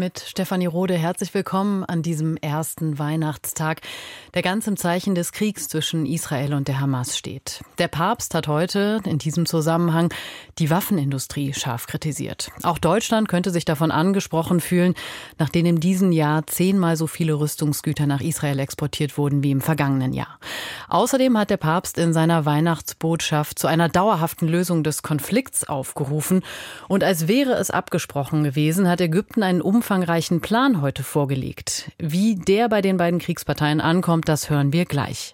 Mit Stefanie Rode herzlich willkommen an diesem ersten Weihnachtstag, der ganz im Zeichen des Kriegs zwischen Israel und der Hamas steht. Der Papst hat heute in diesem Zusammenhang die Waffenindustrie scharf kritisiert. Auch Deutschland könnte sich davon angesprochen fühlen, nachdem in diesem Jahr zehnmal so viele Rüstungsgüter nach Israel exportiert wurden wie im vergangenen Jahr. Außerdem hat der Papst in seiner Weihnachtsbotschaft zu einer dauerhaften Lösung des Konflikts aufgerufen und als wäre es abgesprochen gewesen, hat Ägypten einen umfangreichen Plan heute vorgelegt. Wie der bei den beiden Kriegsparteien ankommt, das hören wir gleich.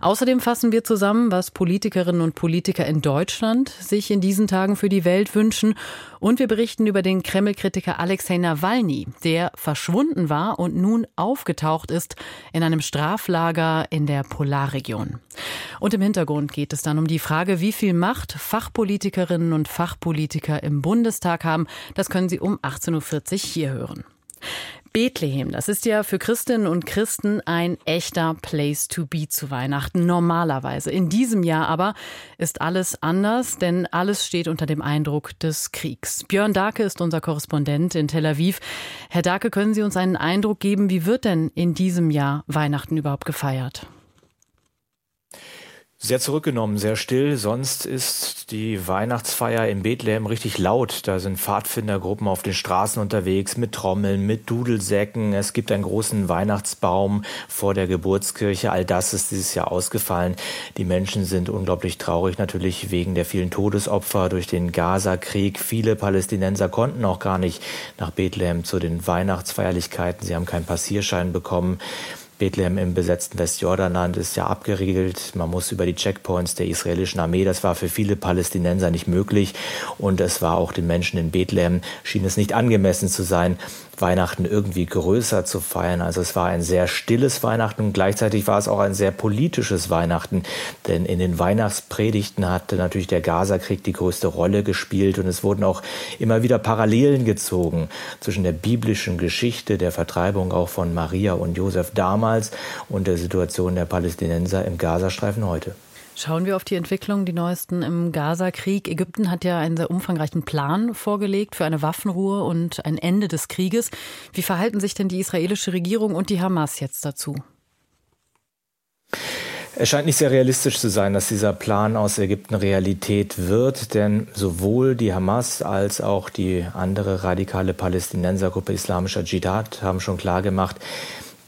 Außerdem fassen wir zusammen, was Politikerinnen und Politiker in Deutschland sich in diesen Tagen für die Welt wünschen. Und wir berichten über den Kreml-Kritiker Alexei Nawalny, der verschwunden war und nun aufgetaucht ist in einem Straflager in der Polarregion. Und im Hintergrund geht es dann um die Frage, wie viel Macht Fachpolitikerinnen und Fachpolitiker im Bundestag haben. Das können Sie um 18.40 Uhr hier hören. Bethlehem, das ist ja für Christinnen und Christen ein echter Place to be zu Weihnachten, normalerweise. In diesem Jahr aber ist alles anders, denn alles steht unter dem Eindruck des Kriegs. Björn Darke ist unser Korrespondent in Tel Aviv. Herr Darke, können Sie uns einen Eindruck geben, wie wird denn in diesem Jahr Weihnachten überhaupt gefeiert? Sehr zurückgenommen, sehr still. Sonst ist die Weihnachtsfeier in Bethlehem richtig laut. Da sind Pfadfindergruppen auf den Straßen unterwegs mit Trommeln, mit Dudelsäcken. Es gibt einen großen Weihnachtsbaum vor der Geburtskirche. All das ist dieses Jahr ausgefallen. Die Menschen sind unglaublich traurig, natürlich wegen der vielen Todesopfer durch den Gaza-Krieg. Viele Palästinenser konnten auch gar nicht nach Bethlehem zu den Weihnachtsfeierlichkeiten. Sie haben keinen Passierschein bekommen. Bethlehem im besetzten Westjordanland ist ja abgeriegelt. Man muss über die Checkpoints der israelischen Armee. Das war für viele Palästinenser nicht möglich. Und es war auch den Menschen in Bethlehem, schien es nicht angemessen zu sein, Weihnachten irgendwie größer zu feiern. Also es war ein sehr stilles Weihnachten und gleichzeitig war es auch ein sehr politisches Weihnachten. Denn in den Weihnachtspredigten hatte natürlich der Gazakrieg die größte Rolle gespielt und es wurden auch immer wieder Parallelen gezogen zwischen der biblischen Geschichte der Vertreibung auch von Maria und Josef damals und der Situation der Palästinenser im Gazastreifen heute. Schauen wir auf die Entwicklung, die neuesten im Gaza-Krieg. Ägypten hat ja einen sehr umfangreichen Plan vorgelegt für eine Waffenruhe und ein Ende des Krieges. Wie verhalten sich denn die israelische Regierung und die Hamas jetzt dazu? Es scheint nicht sehr realistisch zu sein, dass dieser Plan aus Ägypten Realität wird, denn sowohl die Hamas als auch die andere radikale Palästinensergruppe Islamischer Dschihad haben schon klargemacht,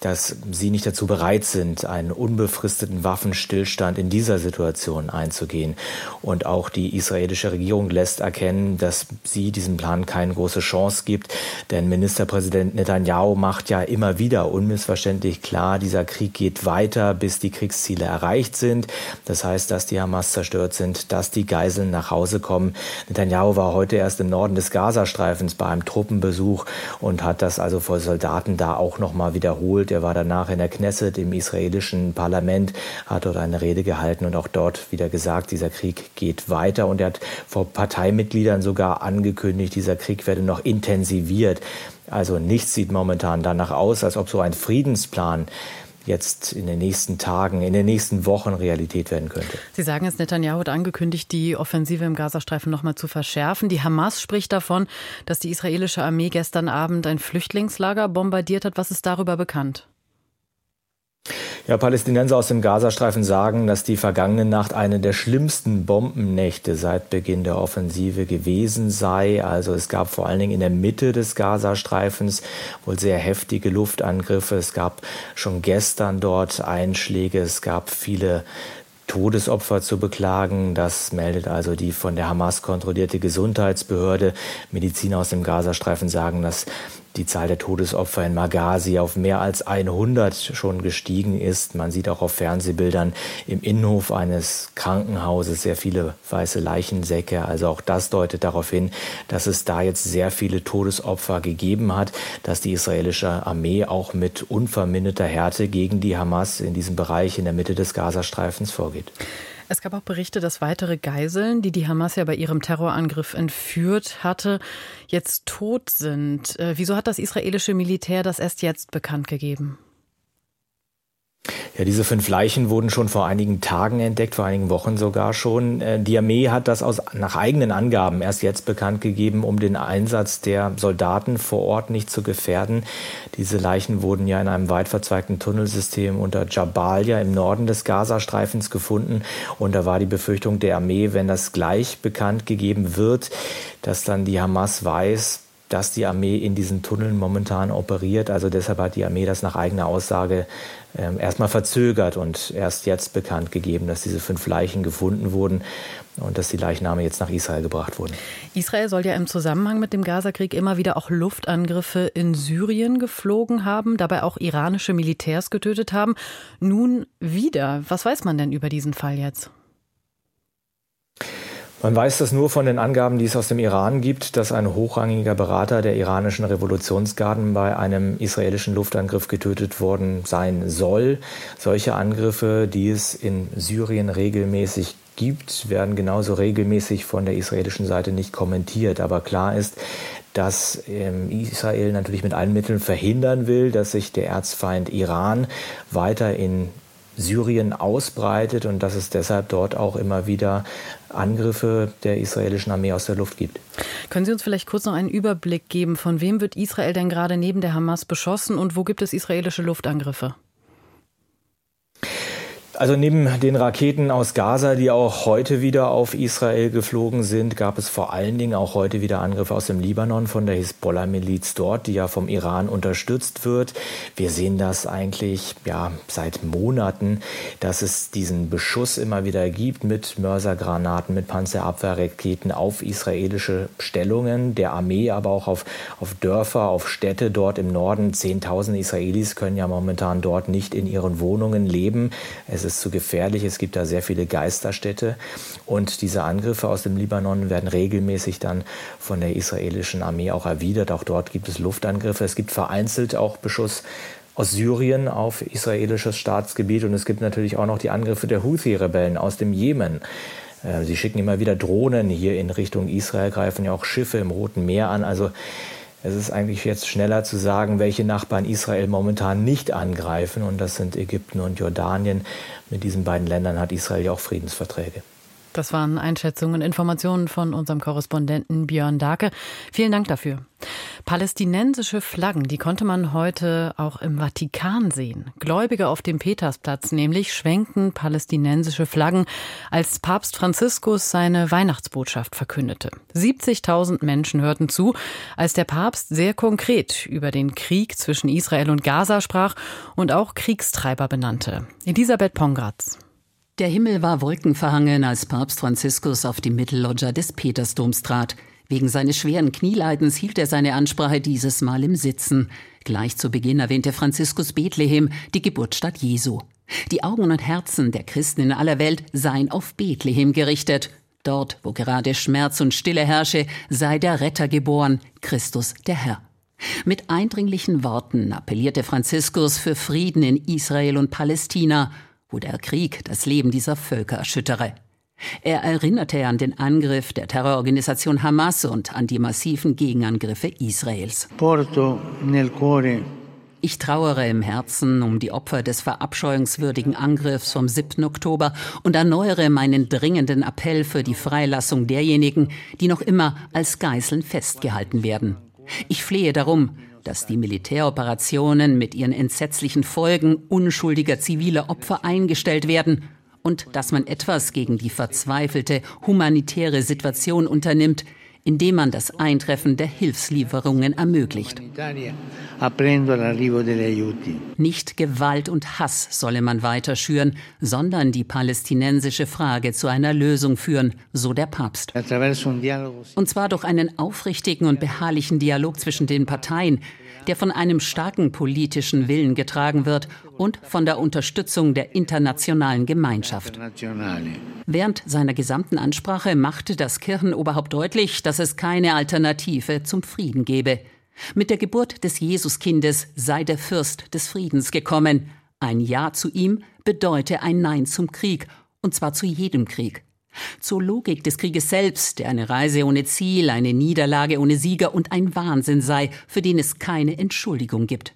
dass sie nicht dazu bereit sind, einen unbefristeten Waffenstillstand in dieser Situation einzugehen. Und auch die israelische Regierung lässt erkennen, dass sie diesem Plan keine große Chance gibt. Denn Ministerpräsident Netanyahu macht ja immer wieder unmissverständlich klar, dieser Krieg geht weiter, bis die Kriegsziele erreicht sind. Das heißt, dass die Hamas zerstört sind, dass die Geiseln nach Hause kommen. Netanyahu war heute erst im Norden des Gazastreifens bei einem Truppenbesuch und hat das also vor Soldaten da auch nochmal wiederholt. Er war danach in der Knesset im israelischen Parlament, hat dort eine Rede gehalten und auch dort wieder gesagt, dieser Krieg geht weiter. Und er hat vor Parteimitgliedern sogar angekündigt, dieser Krieg werde noch intensiviert. Also nichts sieht momentan danach aus, als ob so ein Friedensplan jetzt in den nächsten Tagen, in den nächsten Wochen Realität werden könnte. Sie sagen es, Netanyahu hat angekündigt, die Offensive im Gazastreifen noch mal zu verschärfen. Die Hamas spricht davon, dass die israelische Armee gestern Abend ein Flüchtlingslager bombardiert hat. Was ist darüber bekannt? Ja, Palästinenser aus dem Gazastreifen sagen, dass die vergangene Nacht eine der schlimmsten Bombennächte seit Beginn der Offensive gewesen sei. Also es gab vor allen Dingen in der Mitte des Gazastreifens wohl sehr heftige Luftangriffe. Es gab schon gestern dort Einschläge. Es gab viele Todesopfer zu beklagen. Das meldet also die von der Hamas kontrollierte Gesundheitsbehörde. Mediziner aus dem Gazastreifen sagen, dass die Zahl der Todesopfer in Maghazi auf mehr als 100 schon gestiegen ist. Man sieht auch auf Fernsehbildern im Innenhof eines Krankenhauses sehr viele weiße Leichensäcke. Also auch das deutet darauf hin, dass es da jetzt sehr viele Todesopfer gegeben hat, dass die israelische Armee auch mit unverminderter Härte gegen die Hamas in diesem Bereich in der Mitte des Gazastreifens vorgeht. Es gab auch Berichte, dass weitere Geiseln, die die Hamas ja bei ihrem Terrorangriff entführt hatte, jetzt tot sind. Äh, wieso hat das israelische Militär das erst jetzt bekannt gegeben? Ja, diese fünf Leichen wurden schon vor einigen Tagen entdeckt, vor einigen Wochen sogar schon. Äh, die Armee hat das aus, nach eigenen Angaben erst jetzt bekannt gegeben, um den Einsatz der Soldaten vor Ort nicht zu gefährden. Diese Leichen wurden ja in einem weit verzweigten Tunnelsystem unter Jabalia im Norden des Gazastreifens gefunden. Und da war die Befürchtung der Armee, wenn das gleich bekannt gegeben wird, dass dann die Hamas weiß, dass die Armee in diesen Tunneln momentan operiert. Also deshalb hat die Armee das nach eigener Aussage ähm, erstmal verzögert und erst jetzt bekannt gegeben, dass diese fünf Leichen gefunden wurden und dass die Leichname jetzt nach Israel gebracht wurden. Israel soll ja im Zusammenhang mit dem Gazakrieg immer wieder auch Luftangriffe in Syrien geflogen haben, dabei auch iranische Militärs getötet haben. Nun wieder. Was weiß man denn über diesen Fall jetzt? Man weiß das nur von den Angaben, die es aus dem Iran gibt, dass ein hochrangiger Berater der iranischen Revolutionsgarden bei einem israelischen Luftangriff getötet worden sein soll. Solche Angriffe, die es in Syrien regelmäßig gibt, werden genauso regelmäßig von der israelischen Seite nicht kommentiert. Aber klar ist, dass ähm, Israel natürlich mit allen Mitteln verhindern will, dass sich der Erzfeind Iran weiter in Syrien ausbreitet und dass es deshalb dort auch immer wieder Angriffe der israelischen Armee aus der Luft gibt. Können Sie uns vielleicht kurz noch einen Überblick geben, von wem wird Israel denn gerade neben der Hamas beschossen und wo gibt es israelische Luftangriffe? Also neben den Raketen aus Gaza, die auch heute wieder auf Israel geflogen sind, gab es vor allen Dingen auch heute wieder Angriffe aus dem Libanon von der Hisbollah-Miliz dort, die ja vom Iran unterstützt wird. Wir sehen das eigentlich ja seit Monaten, dass es diesen Beschuss immer wieder gibt mit Mörsergranaten, mit Panzerabwehrraketen auf israelische Stellungen der Armee, aber auch auf, auf Dörfer, auf Städte dort im Norden. Zehntausende Israelis können ja momentan dort nicht in ihren Wohnungen leben. Es ist zu gefährlich. Es gibt da sehr viele Geisterstädte. Und diese Angriffe aus dem Libanon werden regelmäßig dann von der israelischen Armee auch erwidert. Auch dort gibt es Luftangriffe. Es gibt vereinzelt auch Beschuss aus Syrien auf israelisches Staatsgebiet. Und es gibt natürlich auch noch die Angriffe der Houthi-Rebellen aus dem Jemen. Äh, sie schicken immer wieder Drohnen hier in Richtung Israel, greifen ja auch Schiffe im Roten Meer an. Also es ist eigentlich jetzt schneller zu sagen, welche Nachbarn Israel momentan nicht angreifen. Und das sind Ägypten und Jordanien. Mit diesen beiden Ländern hat Israel ja auch Friedensverträge. Das waren Einschätzungen Informationen von unserem Korrespondenten Björn Dake. Vielen Dank dafür. Palästinensische Flaggen, die konnte man heute auch im Vatikan sehen. Gläubige auf dem Petersplatz nämlich schwenkten palästinensische Flaggen, als Papst Franziskus seine Weihnachtsbotschaft verkündete. 70.000 Menschen hörten zu, als der Papst sehr konkret über den Krieg zwischen Israel und Gaza sprach und auch Kriegstreiber benannte. Elisabeth Pongratz. Der Himmel war wolkenverhangen, als Papst Franziskus auf die Mittelloggia des Petersdoms trat. Wegen seines schweren Knieleidens hielt er seine Ansprache dieses Mal im Sitzen. Gleich zu Beginn erwähnte Franziskus Bethlehem, die Geburtsstadt Jesu. Die Augen und Herzen der Christen in aller Welt seien auf Bethlehem gerichtet. Dort, wo gerade Schmerz und Stille herrsche, sei der Retter geboren, Christus der Herr. Mit eindringlichen Worten appellierte Franziskus für Frieden in Israel und Palästina wo der Krieg das Leben dieser Völker erschüttere. Er erinnerte an den Angriff der Terrororganisation Hamas und an die massiven Gegenangriffe Israels. Ich trauere im Herzen um die Opfer des verabscheuungswürdigen Angriffs vom 7. Oktober und erneuere meinen dringenden Appell für die Freilassung derjenigen, die noch immer als Geiseln festgehalten werden. Ich flehe darum, dass die Militäroperationen mit ihren entsetzlichen Folgen unschuldiger ziviler Opfer eingestellt werden und dass man etwas gegen die verzweifelte humanitäre Situation unternimmt, indem man das Eintreffen der Hilfslieferungen ermöglicht. Nicht Gewalt und Hass solle man weiter schüren, sondern die palästinensische Frage zu einer Lösung führen, so der Papst. Und zwar durch einen aufrichtigen und beharrlichen Dialog zwischen den Parteien, der von einem starken politischen Willen getragen wird und von der Unterstützung der internationalen Gemeinschaft. Während seiner gesamten Ansprache machte das Kirchenoberhaupt deutlich, dass es keine Alternative zum Frieden gebe. Mit der Geburt des Jesuskindes sei der Fürst des Friedens gekommen. Ein Ja zu ihm bedeute ein Nein zum Krieg, und zwar zu jedem Krieg. Zur Logik des Krieges selbst, der eine Reise ohne Ziel, eine Niederlage ohne Sieger und ein Wahnsinn sei, für den es keine Entschuldigung gibt.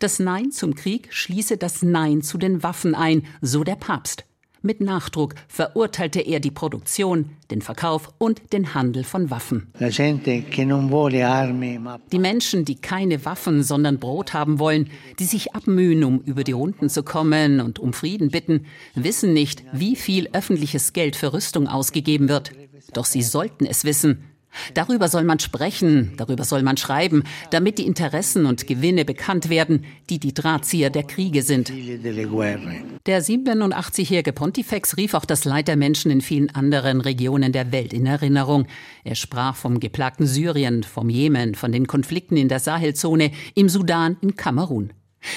Das Nein zum Krieg schließe das Nein zu den Waffen ein, so der Papst. Mit Nachdruck verurteilte er die Produktion, den Verkauf und den Handel von Waffen. Die Menschen, die keine Waffen, sondern Brot haben wollen, die sich abmühen, um über die Runden zu kommen und um Frieden bitten, wissen nicht, wie viel öffentliches Geld für Rüstung ausgegeben wird. Doch sie sollten es wissen. Darüber soll man sprechen, darüber soll man schreiben, damit die Interessen und Gewinne bekannt werden, die die Drahtzieher der Kriege sind. Der 87-jährige Pontifex rief auch das Leid der Menschen in vielen anderen Regionen der Welt in Erinnerung. Er sprach vom geplagten Syrien, vom Jemen, von den Konflikten in der Sahelzone, im Sudan, in Kamerun.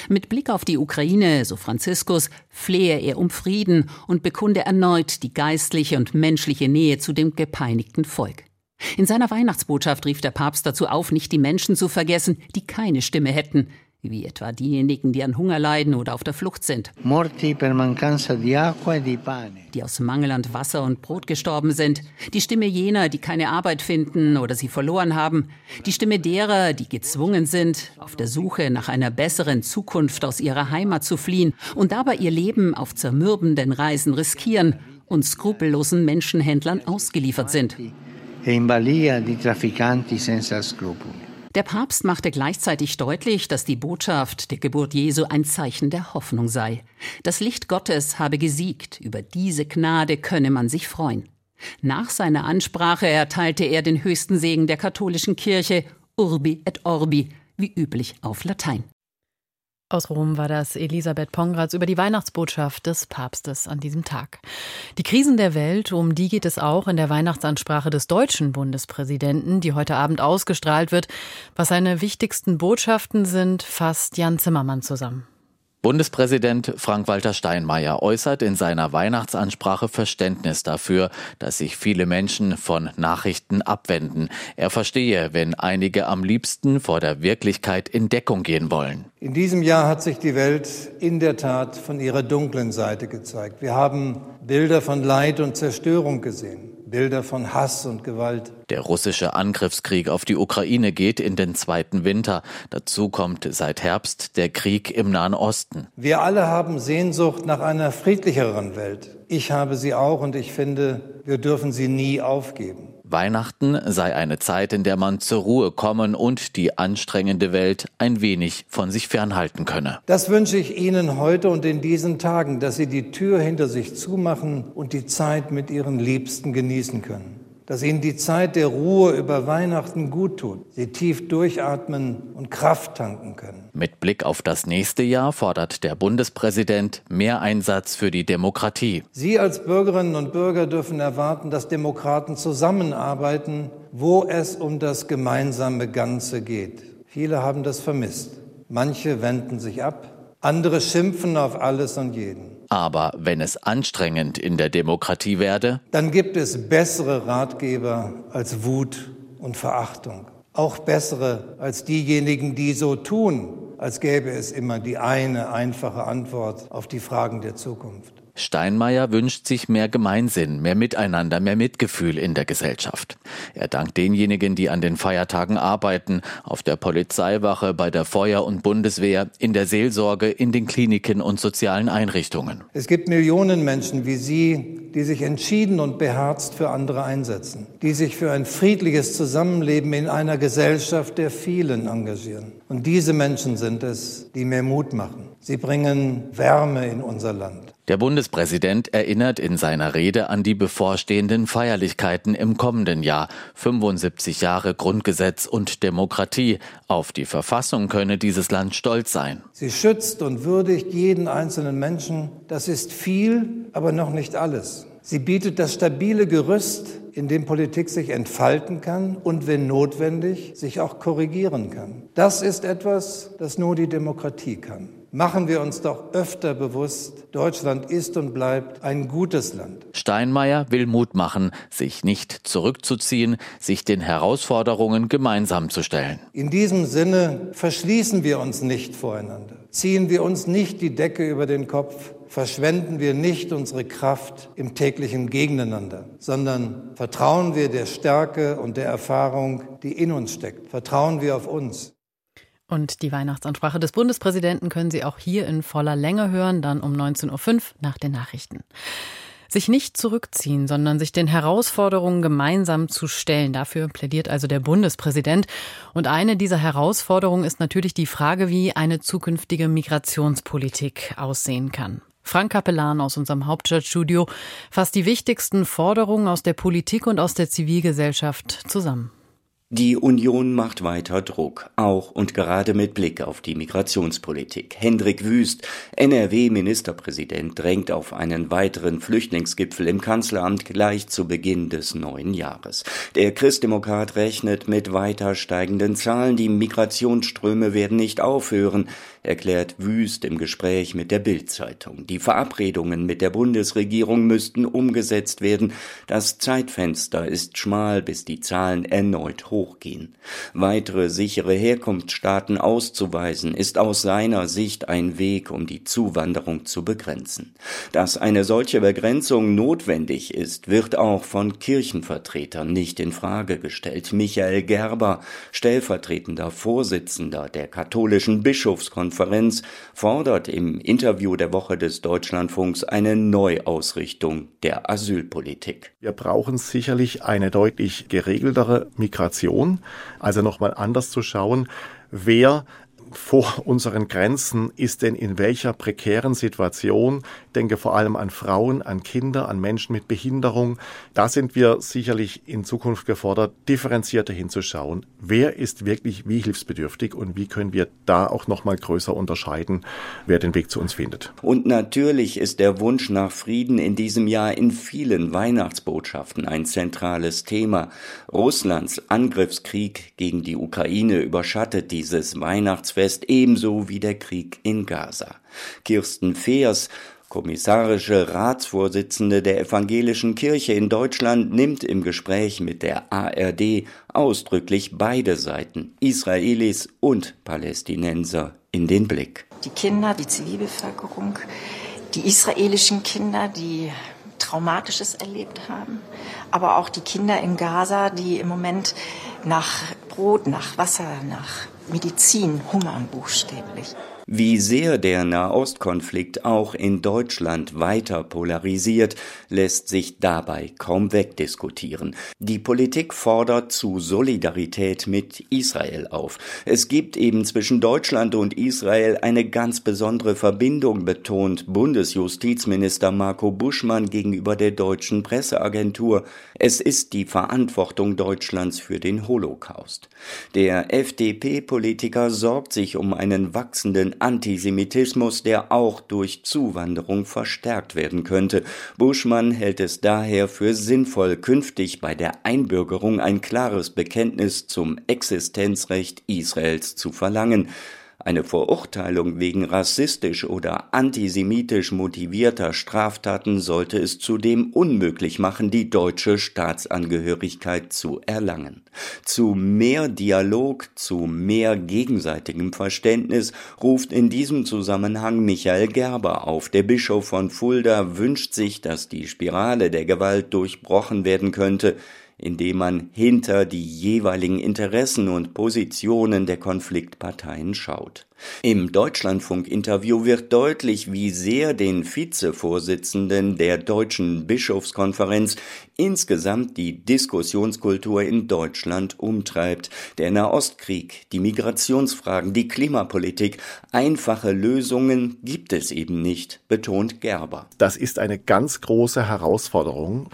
Mit Blick auf die Ukraine, so Franziskus, flehe er um Frieden und bekunde erneut die geistliche und menschliche Nähe zu dem gepeinigten Volk. In seiner Weihnachtsbotschaft rief der Papst dazu auf, nicht die Menschen zu vergessen, die keine Stimme hätten, wie etwa diejenigen, die an Hunger leiden oder auf der Flucht sind. E die aus Mangel an Wasser und Brot gestorben sind. Die Stimme jener, die keine Arbeit finden oder sie verloren haben. Die Stimme derer, die gezwungen sind, auf der Suche nach einer besseren Zukunft aus ihrer Heimat zu fliehen und dabei ihr Leben auf zermürbenden Reisen riskieren und skrupellosen Menschenhändlern ausgeliefert sind e. Der Papst machte gleichzeitig deutlich, dass die Botschaft der Geburt Jesu ein Zeichen der Hoffnung sei. Das Licht Gottes habe gesiegt, über diese Gnade könne man sich freuen. Nach seiner Ansprache erteilte er den höchsten Segen der katholischen Kirche, Urbi et Orbi, wie üblich auf Latein. Aus Rom war das Elisabeth Pongratz über die Weihnachtsbotschaft des Papstes an diesem Tag. Die Krisen der Welt, um die geht es auch in der Weihnachtsansprache des deutschen Bundespräsidenten, die heute Abend ausgestrahlt wird. Was seine wichtigsten Botschaften sind, fasst Jan Zimmermann zusammen. Bundespräsident Frank-Walter Steinmeier äußert in seiner Weihnachtsansprache Verständnis dafür, dass sich viele Menschen von Nachrichten abwenden. Er verstehe, wenn einige am liebsten vor der Wirklichkeit in Deckung gehen wollen. In diesem Jahr hat sich die Welt in der Tat von ihrer dunklen Seite gezeigt. Wir haben Bilder von Leid und Zerstörung gesehen. Bilder von Hass und Gewalt. Der russische Angriffskrieg auf die Ukraine geht in den zweiten Winter. Dazu kommt seit Herbst der Krieg im Nahen Osten. Wir alle haben Sehnsucht nach einer friedlicheren Welt. Ich habe sie auch und ich finde, wir dürfen sie nie aufgeben. Weihnachten sei eine Zeit, in der man zur Ruhe kommen und die anstrengende Welt ein wenig von sich fernhalten könne. Das wünsche ich Ihnen heute und in diesen Tagen, dass Sie die Tür hinter sich zumachen und die Zeit mit Ihren Liebsten genießen können dass ihnen die Zeit der Ruhe über Weihnachten gut tut, sie tief durchatmen und Kraft tanken können. Mit Blick auf das nächste Jahr fordert der Bundespräsident mehr Einsatz für die Demokratie. Sie als Bürgerinnen und Bürger dürfen erwarten, dass Demokraten zusammenarbeiten, wo es um das gemeinsame Ganze geht. Viele haben das vermisst. Manche wenden sich ab, andere schimpfen auf alles und jeden. Aber wenn es anstrengend in der Demokratie werde, dann gibt es bessere Ratgeber als Wut und Verachtung. Auch bessere als diejenigen, die so tun, als gäbe es immer die eine einfache Antwort auf die Fragen der Zukunft. Steinmeier wünscht sich mehr Gemeinsinn, mehr Miteinander, mehr Mitgefühl in der Gesellschaft. Er dankt denjenigen, die an den Feiertagen arbeiten, auf der Polizeiwache, bei der Feuer- und Bundeswehr, in der Seelsorge, in den Kliniken und sozialen Einrichtungen. Es gibt Millionen Menschen wie Sie, die sich entschieden und beherzt für andere einsetzen, die sich für ein friedliches Zusammenleben in einer Gesellschaft der vielen engagieren. Und diese Menschen sind es, die mehr Mut machen. Sie bringen Wärme in unser Land. Der Bundespräsident erinnert in seiner Rede an die bevorstehenden Feierlichkeiten im kommenden Jahr. 75 Jahre Grundgesetz und Demokratie. Auf die Verfassung könne dieses Land stolz sein. Sie schützt und würdigt jeden einzelnen Menschen. Das ist viel, aber noch nicht alles. Sie bietet das stabile Gerüst, in dem Politik sich entfalten kann und, wenn notwendig, sich auch korrigieren kann. Das ist etwas, das nur die Demokratie kann. Machen wir uns doch öfter bewusst, Deutschland ist und bleibt ein gutes Land. Steinmeier will Mut machen, sich nicht zurückzuziehen, sich den Herausforderungen gemeinsam zu stellen. In diesem Sinne verschließen wir uns nicht voreinander. Ziehen wir uns nicht die Decke über den Kopf, verschwenden wir nicht unsere Kraft im täglichen Gegeneinander, sondern vertrauen wir der Stärke und der Erfahrung, die in uns steckt. Vertrauen wir auf uns. Und die Weihnachtsansprache des Bundespräsidenten können Sie auch hier in voller Länge hören, dann um 19.05 Uhr nach den Nachrichten. Sich nicht zurückziehen, sondern sich den Herausforderungen gemeinsam zu stellen. Dafür plädiert also der Bundespräsident. Und eine dieser Herausforderungen ist natürlich die Frage, wie eine zukünftige Migrationspolitik aussehen kann. Frank Kapellan aus unserem Hauptstadtstudio fasst die wichtigsten Forderungen aus der Politik und aus der Zivilgesellschaft zusammen. Die Union macht weiter Druck, auch und gerade mit Blick auf die Migrationspolitik. Hendrik Wüst, NRW-Ministerpräsident, drängt auf einen weiteren Flüchtlingsgipfel im Kanzleramt gleich zu Beginn des neuen Jahres. Der Christdemokrat rechnet mit weiter steigenden Zahlen. Die Migrationsströme werden nicht aufhören erklärt Wüst im Gespräch mit der Bild-Zeitung. Die Verabredungen mit der Bundesregierung müssten umgesetzt werden. Das Zeitfenster ist schmal, bis die Zahlen erneut hochgehen. Weitere sichere Herkunftsstaaten auszuweisen, ist aus seiner Sicht ein Weg, um die Zuwanderung zu begrenzen. Dass eine solche Begrenzung notwendig ist, wird auch von Kirchenvertretern nicht in Frage gestellt. Michael Gerber, stellvertretender Vorsitzender der katholischen Bischofskonferenz Konferenz fordert im Interview der Woche des Deutschlandfunks eine Neuausrichtung der Asylpolitik. Wir brauchen sicherlich eine deutlich geregeltere Migration, also nochmal anders zu schauen, wer vor unseren Grenzen ist denn in welcher prekären Situation. Denke vor allem an Frauen, an Kinder, an Menschen mit Behinderung. Da sind wir sicherlich in Zukunft gefordert, differenzierter hinzuschauen. Wer ist wirklich wie hilfsbedürftig und wie können wir da auch noch mal größer unterscheiden, wer den Weg zu uns findet. Und natürlich ist der Wunsch nach Frieden in diesem Jahr in vielen Weihnachtsbotschaften ein zentrales Thema. Russlands Angriffskrieg gegen die Ukraine überschattet dieses Weihnachtsfest Fest ebenso wie der Krieg in Gaza. Kirsten Feers, kommissarische Ratsvorsitzende der Evangelischen Kirche in Deutschland, nimmt im Gespräch mit der ARD ausdrücklich beide Seiten, Israelis und Palästinenser, in den Blick. Die Kinder, die Zivilbevölkerung, die israelischen Kinder, die Traumatisches erlebt haben, aber auch die Kinder in Gaza, die im Moment nach Brot, nach Wasser, nach Medizin hungern buchstäblich. Wie sehr der Nahostkonflikt auch in Deutschland weiter polarisiert, lässt sich dabei kaum wegdiskutieren. Die Politik fordert zu Solidarität mit Israel auf. Es gibt eben zwischen Deutschland und Israel eine ganz besondere Verbindung, betont Bundesjustizminister Marco Buschmann gegenüber der deutschen Presseagentur. Es ist die Verantwortung Deutschlands für den Holocaust. Der FDP-Politiker sorgt sich um einen wachsenden Antisemitismus, der auch durch Zuwanderung verstärkt werden könnte. Buschmann hält es daher für sinnvoll, künftig bei der Einbürgerung ein klares Bekenntnis zum Existenzrecht Israels zu verlangen. Eine Verurteilung wegen rassistisch oder antisemitisch motivierter Straftaten sollte es zudem unmöglich machen, die deutsche Staatsangehörigkeit zu erlangen. Zu mehr Dialog, zu mehr gegenseitigem Verständnis ruft in diesem Zusammenhang Michael Gerber auf. Der Bischof von Fulda wünscht sich, dass die Spirale der Gewalt durchbrochen werden könnte indem man hinter die jeweiligen Interessen und Positionen der Konfliktparteien schaut. Im Deutschlandfunk-Interview wird deutlich, wie sehr den Vizevorsitzenden der Deutschen Bischofskonferenz insgesamt die Diskussionskultur in Deutschland umtreibt. Der Nahostkrieg, die Migrationsfragen, die Klimapolitik, einfache Lösungen gibt es eben nicht, betont Gerber. Das ist eine ganz große Herausforderung.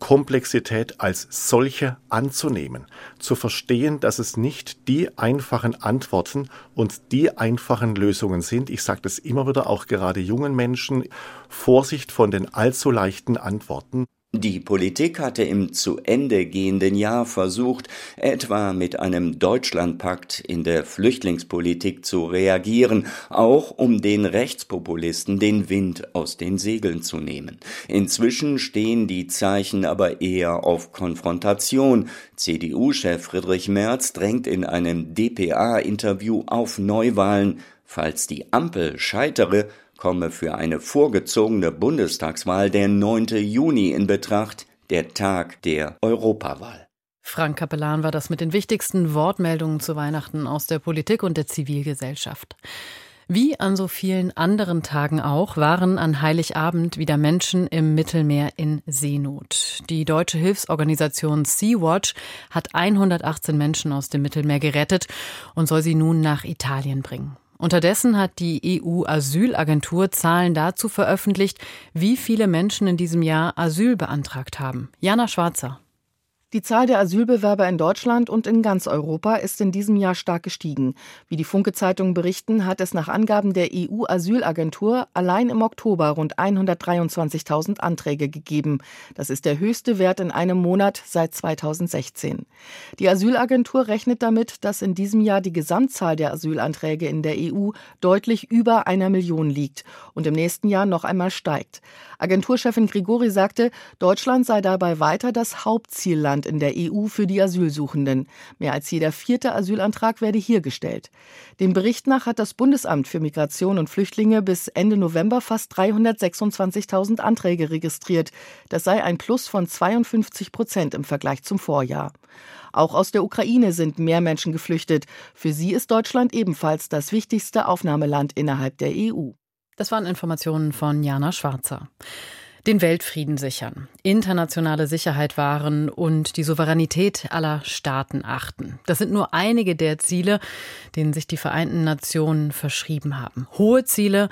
Komplexität als solche anzunehmen, zu verstehen, dass es nicht die einfachen Antworten und die einfachen Lösungen sind. Ich sage das immer wieder auch gerade jungen Menschen, Vorsicht von den allzu leichten Antworten. Die Politik hatte im zu Ende gehenden Jahr versucht, etwa mit einem Deutschlandpakt in der Flüchtlingspolitik zu reagieren, auch um den Rechtspopulisten den Wind aus den Segeln zu nehmen. Inzwischen stehen die Zeichen aber eher auf Konfrontation. CDU-Chef Friedrich Merz drängt in einem dpa-Interview auf Neuwahlen. Falls die Ampel scheitere, komme für eine vorgezogene Bundestagswahl der 9. Juni in Betracht, der Tag der Europawahl. Frank Kapellan war das mit den wichtigsten Wortmeldungen zu Weihnachten aus der Politik und der Zivilgesellschaft. Wie an so vielen anderen Tagen auch waren an Heiligabend wieder Menschen im Mittelmeer in Seenot. Die deutsche Hilfsorganisation Sea-Watch hat 118 Menschen aus dem Mittelmeer gerettet und soll sie nun nach Italien bringen. Unterdessen hat die EU-Asylagentur Zahlen dazu veröffentlicht, wie viele Menschen in diesem Jahr Asyl beantragt haben. Jana Schwarzer. Die Zahl der Asylbewerber in Deutschland und in ganz Europa ist in diesem Jahr stark gestiegen. Wie die Funke-Zeitungen berichten, hat es nach Angaben der EU-Asylagentur allein im Oktober rund 123.000 Anträge gegeben. Das ist der höchste Wert in einem Monat seit 2016. Die Asylagentur rechnet damit, dass in diesem Jahr die Gesamtzahl der Asylanträge in der EU deutlich über einer Million liegt und im nächsten Jahr noch einmal steigt. Agenturchefin Grigori sagte, Deutschland sei dabei weiter das Hauptzielland Land in der EU für die Asylsuchenden. Mehr als jeder vierte Asylantrag werde hier gestellt. Dem Bericht nach hat das Bundesamt für Migration und Flüchtlinge bis Ende November fast 326.000 Anträge registriert. Das sei ein Plus von 52 Prozent im Vergleich zum Vorjahr. Auch aus der Ukraine sind mehr Menschen geflüchtet. Für sie ist Deutschland ebenfalls das wichtigste Aufnahmeland innerhalb der EU. Das waren Informationen von Jana Schwarzer den Weltfrieden sichern, internationale Sicherheit wahren und die Souveränität aller Staaten achten. Das sind nur einige der Ziele, denen sich die Vereinten Nationen verschrieben haben. Hohe Ziele,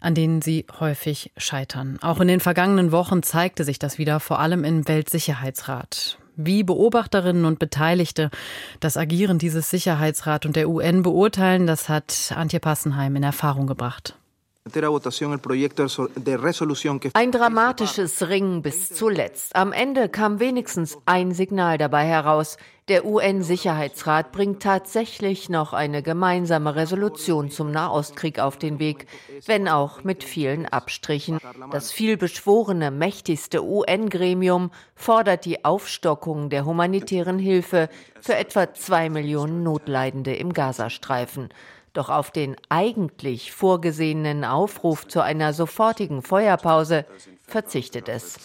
an denen sie häufig scheitern. Auch in den vergangenen Wochen zeigte sich das wieder, vor allem im Weltsicherheitsrat. Wie Beobachterinnen und Beteiligte das Agieren dieses Sicherheitsrat und der UN beurteilen, das hat Antje Passenheim in Erfahrung gebracht. Ein dramatisches Ringen bis zuletzt. Am Ende kam wenigstens ein Signal dabei heraus. Der UN-Sicherheitsrat bringt tatsächlich noch eine gemeinsame Resolution zum Nahostkrieg auf den Weg, wenn auch mit vielen Abstrichen. Das vielbeschworene, mächtigste UN-Gremium fordert die Aufstockung der humanitären Hilfe für etwa zwei Millionen Notleidende im Gazastreifen. Doch auf den eigentlich vorgesehenen Aufruf zu einer sofortigen Feuerpause verzichtet es.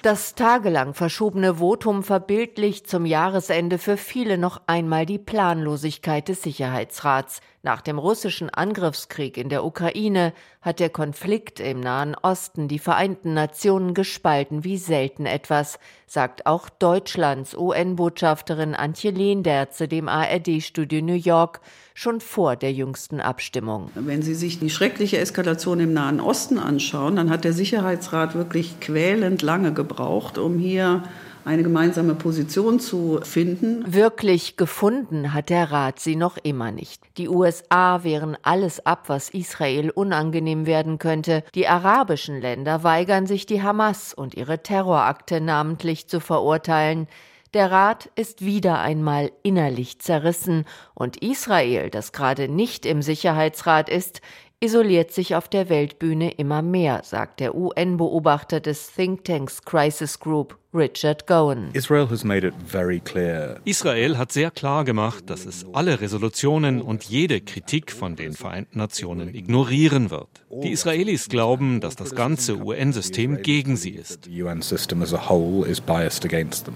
Das tagelang verschobene Votum verbildlicht zum Jahresende für viele noch einmal die Planlosigkeit des Sicherheitsrats. Nach dem russischen Angriffskrieg in der Ukraine hat der Konflikt im Nahen Osten die Vereinten Nationen gespalten wie selten etwas, sagt auch Deutschlands UN-Botschafterin Antje Lehnderze dem ARD-Studio New York schon vor der jüngsten Abstimmung. Wenn Sie sich die schreckliche Eskalation im Nahen Osten anschauen, dann hat der Sicherheitsrat wirklich quälend lange gebraucht, um hier eine gemeinsame Position zu finden. Wirklich gefunden hat der Rat sie noch immer nicht. Die USA wehren alles ab, was Israel unangenehm werden könnte. Die arabischen Länder weigern sich, die Hamas und ihre Terrorakte namentlich zu verurteilen. Der Rat ist wieder einmal innerlich zerrissen und Israel, das gerade nicht im Sicherheitsrat ist, isoliert sich auf der Weltbühne immer mehr, sagt der UN-Beobachter des Thinktanks Crisis Group Richard Gowan. Israel hat sehr klar gemacht, dass es alle Resolutionen und jede Kritik von den Vereinten Nationen ignorieren wird. Die Israelis glauben, dass das ganze UN-System gegen sie ist.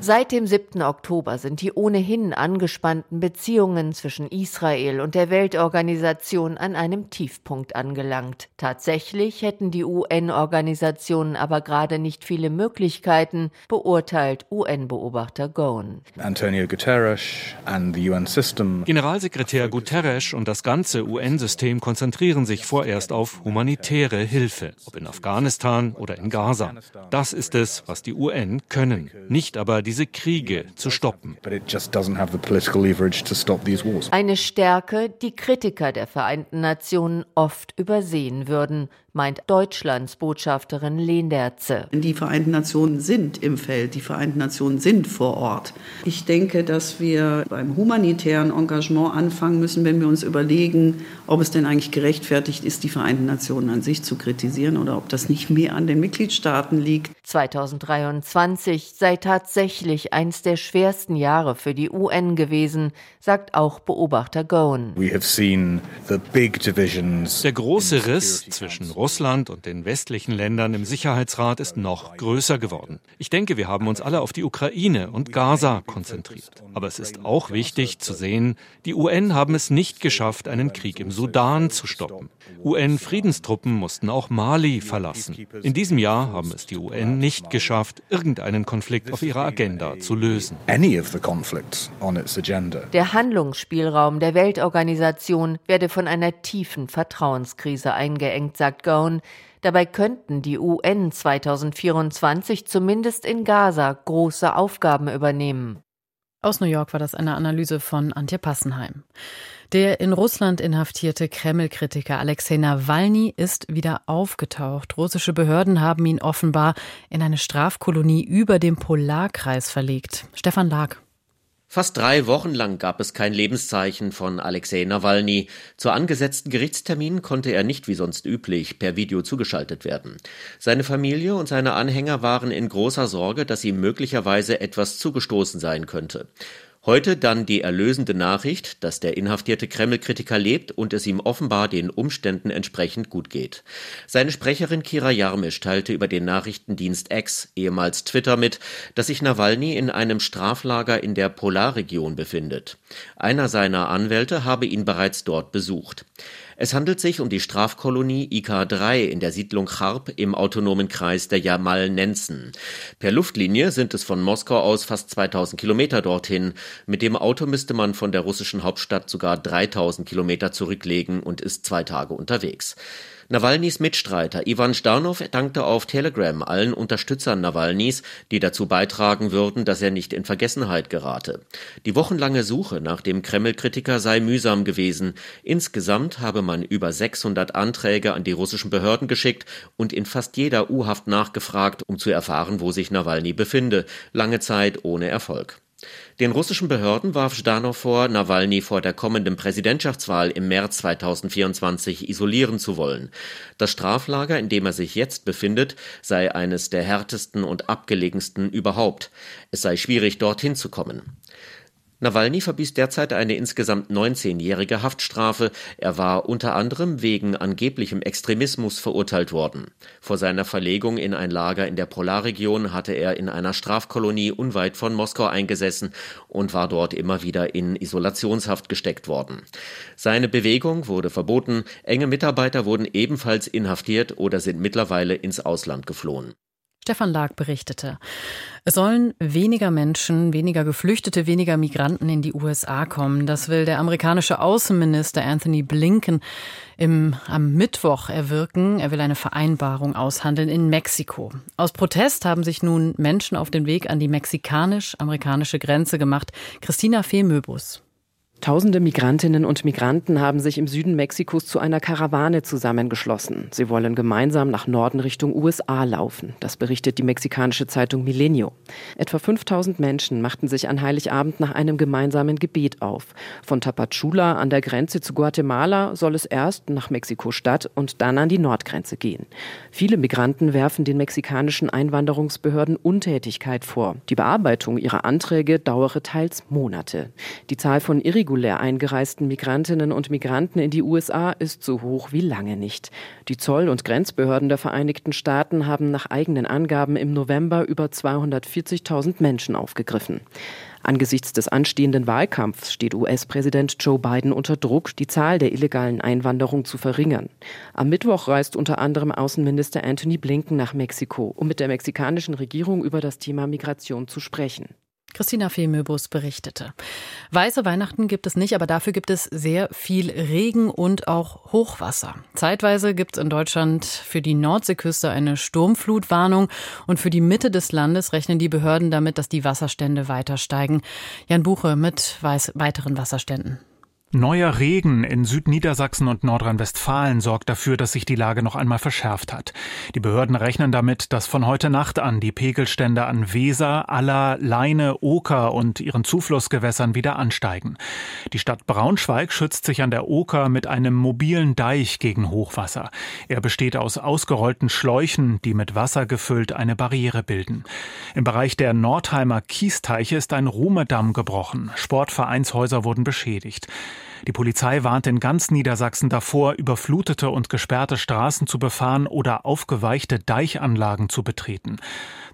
Seit dem 7. Oktober sind die ohnehin angespannten Beziehungen zwischen Israel und der Weltorganisation an einem Tiefpunkt angelangt. Tatsächlich hätten die UN-Organisationen aber gerade nicht viele Möglichkeiten, beurteilt UN-Beobachter Gowan. Antonio Guterres and the UN system. Generalsekretär Guterres und das ganze UN-System konzentrieren sich vorerst auf humanitäre Hilfe, ob in Afghanistan oder in Gaza. Das ist es, was die UN können, nicht aber diese Kriege zu stoppen. Eine Stärke, die Kritiker der Vereinten Nationen oft übersehen würden meint Deutschlands Botschafterin Lehnderze. Die Vereinten Nationen sind im Feld, die Vereinten Nationen sind vor Ort. Ich denke, dass wir beim humanitären Engagement anfangen müssen, wenn wir uns überlegen, ob es denn eigentlich gerechtfertigt ist, die Vereinten Nationen an sich zu kritisieren oder ob das nicht mehr an den Mitgliedstaaten liegt. 2023 sei tatsächlich eins der schwersten Jahre für die UN gewesen, sagt auch Beobachter Gowan. Der große Riss zwischen Russland und den westlichen Ländern im Sicherheitsrat ist noch größer geworden. Ich denke, wir haben uns alle auf die Ukraine und Gaza konzentriert. Aber es ist auch wichtig zu sehen, die UN haben es nicht geschafft, einen Krieg im Sudan zu stoppen. UN-Friedenstruppen mussten auch Mali verlassen. In diesem Jahr haben es die UN nicht geschafft, irgendeinen Konflikt auf ihrer Agenda zu lösen. Der Handlungsspielraum der Weltorganisation werde von einer tiefen Vertrauenskrise eingeengt, sagt Gone. Dabei könnten die UN 2024 zumindest in Gaza große Aufgaben übernehmen. Aus New York war das eine Analyse von Antje Passenheim. Der in Russland inhaftierte Kreml-Kritiker Alexei Nawalny ist wieder aufgetaucht. Russische Behörden haben ihn offenbar in eine Strafkolonie über dem Polarkreis verlegt. Stefan Lag. Fast drei Wochen lang gab es kein Lebenszeichen von Alexei Nawalny. Zu angesetzten Gerichtsterminen konnte er nicht wie sonst üblich per Video zugeschaltet werden. Seine Familie und seine Anhänger waren in großer Sorge, dass ihm möglicherweise etwas zugestoßen sein könnte. Heute dann die erlösende Nachricht, dass der inhaftierte Kreml-Kritiker lebt und es ihm offenbar den Umständen entsprechend gut geht. Seine Sprecherin Kira Jarmisch teilte über den Nachrichtendienst X, ehemals Twitter, mit, dass sich Nawalny in einem Straflager in der Polarregion befindet. Einer seiner Anwälte habe ihn bereits dort besucht. Es handelt sich um die Strafkolonie IK-3 in der Siedlung Charb im autonomen Kreis der Jamal-Nenzen. Per Luftlinie sind es von Moskau aus fast 2000 Kilometer dorthin. Mit dem Auto müsste man von der russischen Hauptstadt sogar 3000 Kilometer zurücklegen und ist zwei Tage unterwegs. Nawalnys Mitstreiter Ivan Starnow dankte auf Telegram allen Unterstützern Nawalnys, die dazu beitragen würden, dass er nicht in Vergessenheit gerate. Die wochenlange Suche nach dem Kreml-Kritiker sei mühsam gewesen. Insgesamt habe man über 600 Anträge an die russischen Behörden geschickt und in fast jeder U-Haft nachgefragt, um zu erfahren, wo sich Nawalny befinde. Lange Zeit ohne Erfolg. Den russischen Behörden warf Ždanov vor, Nawalny vor der kommenden Präsidentschaftswahl im März 2024 isolieren zu wollen. Das Straflager, in dem er sich jetzt befindet, sei eines der härtesten und abgelegensten überhaupt. Es sei schwierig, dorthin zu kommen. Nawalny verbieß derzeit eine insgesamt 19-jährige Haftstrafe. Er war unter anderem wegen angeblichem Extremismus verurteilt worden. Vor seiner Verlegung in ein Lager in der Polarregion hatte er in einer Strafkolonie unweit von Moskau eingesessen und war dort immer wieder in Isolationshaft gesteckt worden. Seine Bewegung wurde verboten, enge Mitarbeiter wurden ebenfalls inhaftiert oder sind mittlerweile ins Ausland geflohen. Stefan Lag berichtete. Es sollen weniger Menschen, weniger Geflüchtete, weniger Migranten in die USA kommen. Das will der amerikanische Außenminister Anthony Blinken im, am Mittwoch erwirken. Er will eine Vereinbarung aushandeln in Mexiko. Aus Protest haben sich nun Menschen auf den Weg an die mexikanisch-amerikanische Grenze gemacht. Christina Fehmöbus. Tausende Migrantinnen und Migranten haben sich im Süden Mexikos zu einer Karawane zusammengeschlossen. Sie wollen gemeinsam nach Norden Richtung USA laufen. Das berichtet die mexikanische Zeitung Milenio. Etwa 5000 Menschen machten sich an Heiligabend nach einem gemeinsamen Gebet auf. Von Tapachula an der Grenze zu Guatemala soll es erst nach Mexiko-Stadt und dann an die Nordgrenze gehen. Viele Migranten werfen den mexikanischen Einwanderungsbehörden Untätigkeit vor. Die Bearbeitung ihrer Anträge dauere teils Monate. Die Zahl von irregularen irregulär eingereisten Migrantinnen und Migranten in die USA ist so hoch wie lange nicht. Die Zoll- und Grenzbehörden der Vereinigten Staaten haben nach eigenen Angaben im November über 240.000 Menschen aufgegriffen. Angesichts des anstehenden Wahlkampfs steht US-Präsident Joe Biden unter Druck, die Zahl der illegalen Einwanderung zu verringern. Am Mittwoch reist unter anderem Außenminister Anthony Blinken nach Mexiko, um mit der mexikanischen Regierung über das Thema Migration zu sprechen. Christina Femöbus berichtete. Weiße Weihnachten gibt es nicht, aber dafür gibt es sehr viel Regen und auch Hochwasser. Zeitweise gibt es in Deutschland für die Nordseeküste eine Sturmflutwarnung und für die Mitte des Landes rechnen die Behörden damit, dass die Wasserstände weiter steigen. Jan Buche mit weiteren Wasserständen. Neuer Regen in Südniedersachsen und Nordrhein-Westfalen sorgt dafür, dass sich die Lage noch einmal verschärft hat. Die Behörden rechnen damit, dass von heute Nacht an die Pegelstände an Weser, Aller, Leine, Oker und ihren Zuflussgewässern wieder ansteigen. Die Stadt Braunschweig schützt sich an der Oker mit einem mobilen Deich gegen Hochwasser. Er besteht aus ausgerollten Schläuchen, die mit Wasser gefüllt eine Barriere bilden. Im Bereich der Nordheimer Kiesteiche ist ein Ruhmedamm gebrochen. Sportvereinshäuser wurden beschädigt. Die Polizei warnt in ganz Niedersachsen davor, überflutete und gesperrte Straßen zu befahren oder aufgeweichte Deichanlagen zu betreten.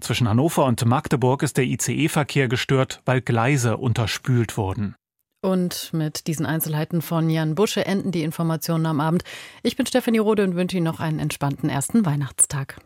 Zwischen Hannover und Magdeburg ist der ICE-Verkehr gestört, weil Gleise unterspült wurden. Und mit diesen Einzelheiten von Jan Busche enden die Informationen am Abend. Ich bin Stefanie Rode und wünsche Ihnen noch einen entspannten ersten Weihnachtstag.